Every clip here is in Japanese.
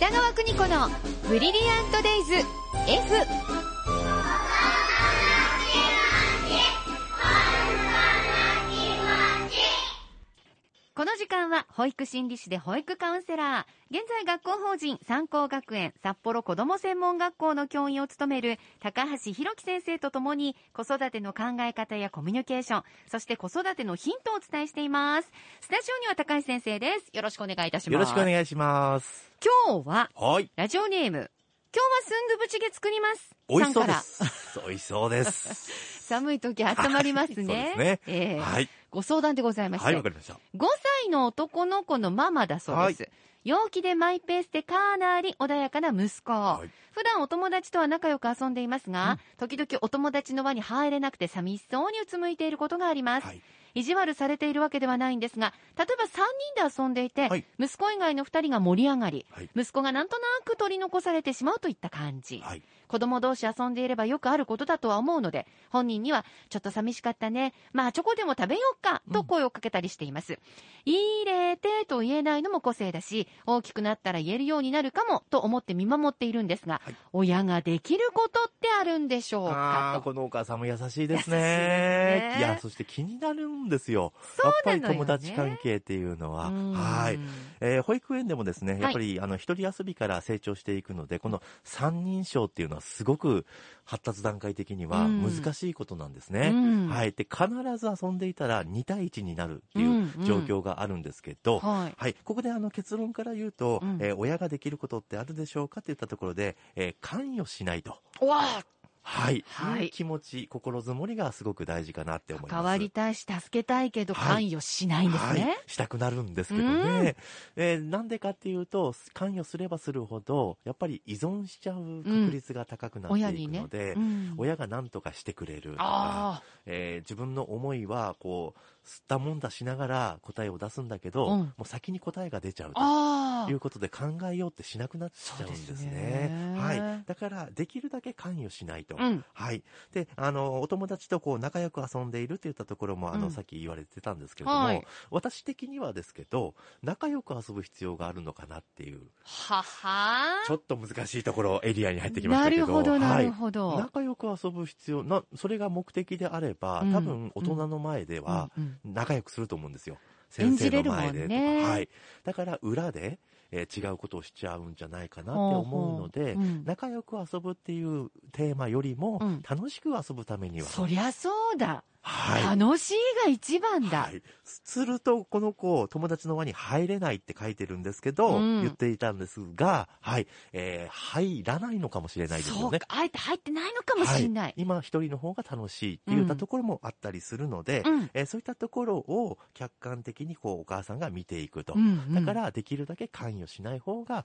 北川邦子のブリリアントデイズ F この時間は保育心理士で保育カウンセラー現在学校法人三高学園札幌子ども専門学校の教員を務める高橋弘樹先生とともに子育ての考え方やコミュニケーションそして子育てのヒントをお伝えしていますスタジオには高橋先生ですよろしくお願いいたしますよろしくお願いします。今日ははい。ラジオネーム今日はスンドゥブチゲ作ります美味しそうです。美味しそうです。寒い時温まりますね。は いそうですねええはい。ご相談でございまして、はい、わかりました。5歳の男の子のママだそうです。陽気でマイペースでかなり穏やかな息子。はい。普段お友達とは仲良く遊んでいますが、時々お友達の輪に入れなくて寂しそうにうつむいていることがあります。はい。意地悪されているわけではないんですが、例えば3人で遊んでいて、はい息子以外の2人が盛り上がり、はい。息子がなんとなく取り残されてしまうといった感じ。はい。子供同士遊んでいればよくあることだとは思うので、本人には、ちょっと寂しかったね。まあ、チョコでも食べようか。と声をかけたりしています。入れてと言えないのも個性だし、大きくなったら言えるようになるかも、と思って見守っているんですが、はい親ができることってあるんでしょうあかあ、このお母さんも優しいですね。ですねいや、そして気になるんですよ。そうやっぱりなのよね友達関係っていうのは。うんはい。えー保育園でもですね、いやっぱり、あの、一人遊びから成長していくので、この三人称っていうのはすごく発達段階的にはうん難しいことなんですね。うんはい。で、必ず遊んでいたら2対1になるっていう状況があるんですけど、はい。はい、ここであの結論から言うと、うんえー親ができることってあるでしょうかって言ったところで、えー関与しないと。うわあはい。はいいう気持ち、心づもりがすごく大事かなって思います。関わりたいし、助けたいけど、はい関与しないんですね。はい、したくなるんですけどね、えーなんでかっていうと関与すればするほどやっぱり依存しちゃう確率が高くなってい。くので、うん親が何とかしてくれるとか、あえー自分の思いはこう吸ったもんだしながら答えを出すんだけど、うんもう先に答えが出ちゃうあ。ということで考えようってしなくなっちゃうんですね。すねはい。だから、できるだけ関与しないと。うん。はい。で、あの、お友達とこう仲良く遊んでいるって言ったところも、あの、うんさっき言われてたんですけれども、はい私的にはですけど、仲良く遊ぶ必要があるのかなっていう、ははちょっと難しいところ、エリアに入ってきましたけど。なるほど、なるはいほど。仲良く遊ぶ必要な、それが目的であれば、うん多分大人の前ではうんうん仲良くすると思うんですよ。演先生のじれるもんね前でとか。はい。だから裏で、えー違うことをしちゃうんじゃないかなって思うので、ほうん。仲良く遊ぶっていうテーマよりも、うん。楽しく遊ぶためには、そりゃそうだ。はい。楽しいが一番だ。はい。すると、この子、友達の輪に入れないって書いてるんですけど、うん言っていたんですが、はい。えー入らないのかもしれないですよねそうか。。あえて入ってないのかもしれない。はい、今一人の方が楽しいって言ったところもあったりするので、うんえーそういったところを客観的にこうお母さんが見ていくと、うんうんだからできるだけ関与しない方が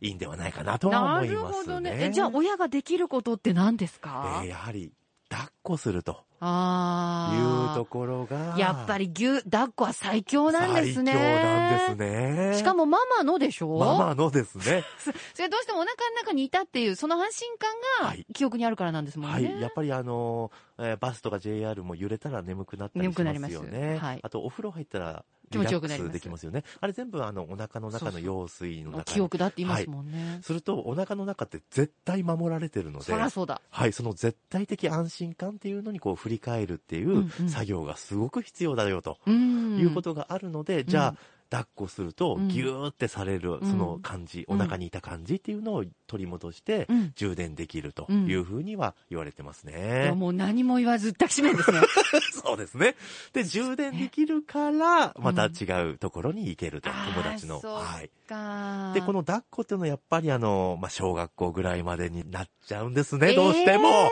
いいんではないかなとはなる思いますね。ほどね。えじゃあ、親ができることって何ですか、えーやはり抱っこするとああ。いうところがやっぱり牛、抱っこは最強なんですね。最強なんですね。しかもママのでしょ？ママのですね。それどうしてもお腹の中にいたっていう、その安心感がはい記憶にあるからなんですもんね。はい。やっぱりあのーえーバスとか JR も揺れたら眠くなったりし眠くなりますますよね。はいあとお風呂入ったら気持ちよくなりますできますよね。あれ全部あのお腹の中の羊水の中に記憶だって言いますもんね。するとお腹の中って絶対守られてるのでそりゃそうだ。はい、その絶対的安心感っていうのにこう振り返るっていうんうんう作業がすごく必要だよとうん。いうことがあるので、じゃあ、うん抱っこするとうんギューってされるうんその感じ、うんお腹にいた感じっていうのを取り戻してうん充電できるというふうには言われてますいね。やもう何も言わず抱きしめるんですね。そうですね。で、充電できるから、また違うところに行けると、友達の。はい。かで、この抱っこっていうのはやっぱりあの、まあ、小学校ぐらいまでになっちゃうんですね、どうしても。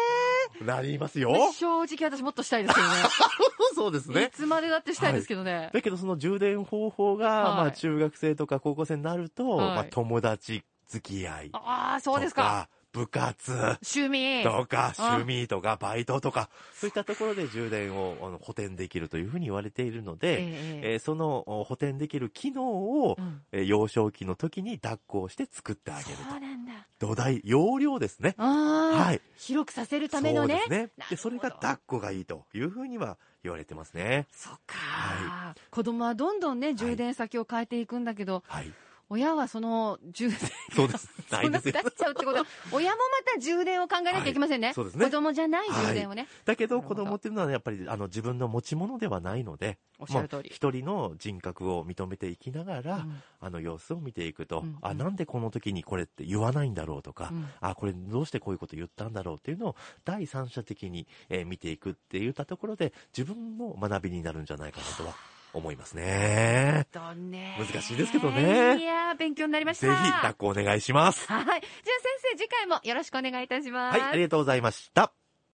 なりますよ。正直私もっとしたいですけどね。そうですいね。つまでだってしたいですけどね。だけどその充電方法が、はいまあ中学生とか高校生になると、はいまあ友達付き合い。ああ、そうですか。部活趣味。とか、あ趣味とか、バイトとか、そういったところで充電をあの補填できるというふうに言われているので、えええーそのお補填できる機能を、うんえー幼少期の時に抱っこをして作ってあげるそうなんだ。と。土台、容量ですね。はい。広くさせるためのね。そうですねで、それが抱っこがいいというふうには言われてますね。そっか、は子供はどんどんね、充電先を変えていくんだけど、はい。親はその充電そうです。そないですよ。んなくなっ。ちゃうってこと。は、親もまた充電を考えなきゃいけませんね。はい。そうですね。子供じゃない充電をね。だけど子供っていうのはやっぱりあの自分の持ち物ではないので、おっしゃる通り。一人の人格を認めていきながら、うん。あの様子を見ていくと、うんあ、なんでこの時にこれって言わないんだろうとか、うん。あ、これどうしてこういうこと言ったんだろうっていうのを第三者的に、えー見ていくって言ったところで自分の学びになるんじゃないかなとは思いますね。とね難しいですけどねいやー、勉強になりました。ぜひ、抱っこお願いします。はい。じゃあ先生、次回もよろしくお願いいたします。はい、ありがとうございました。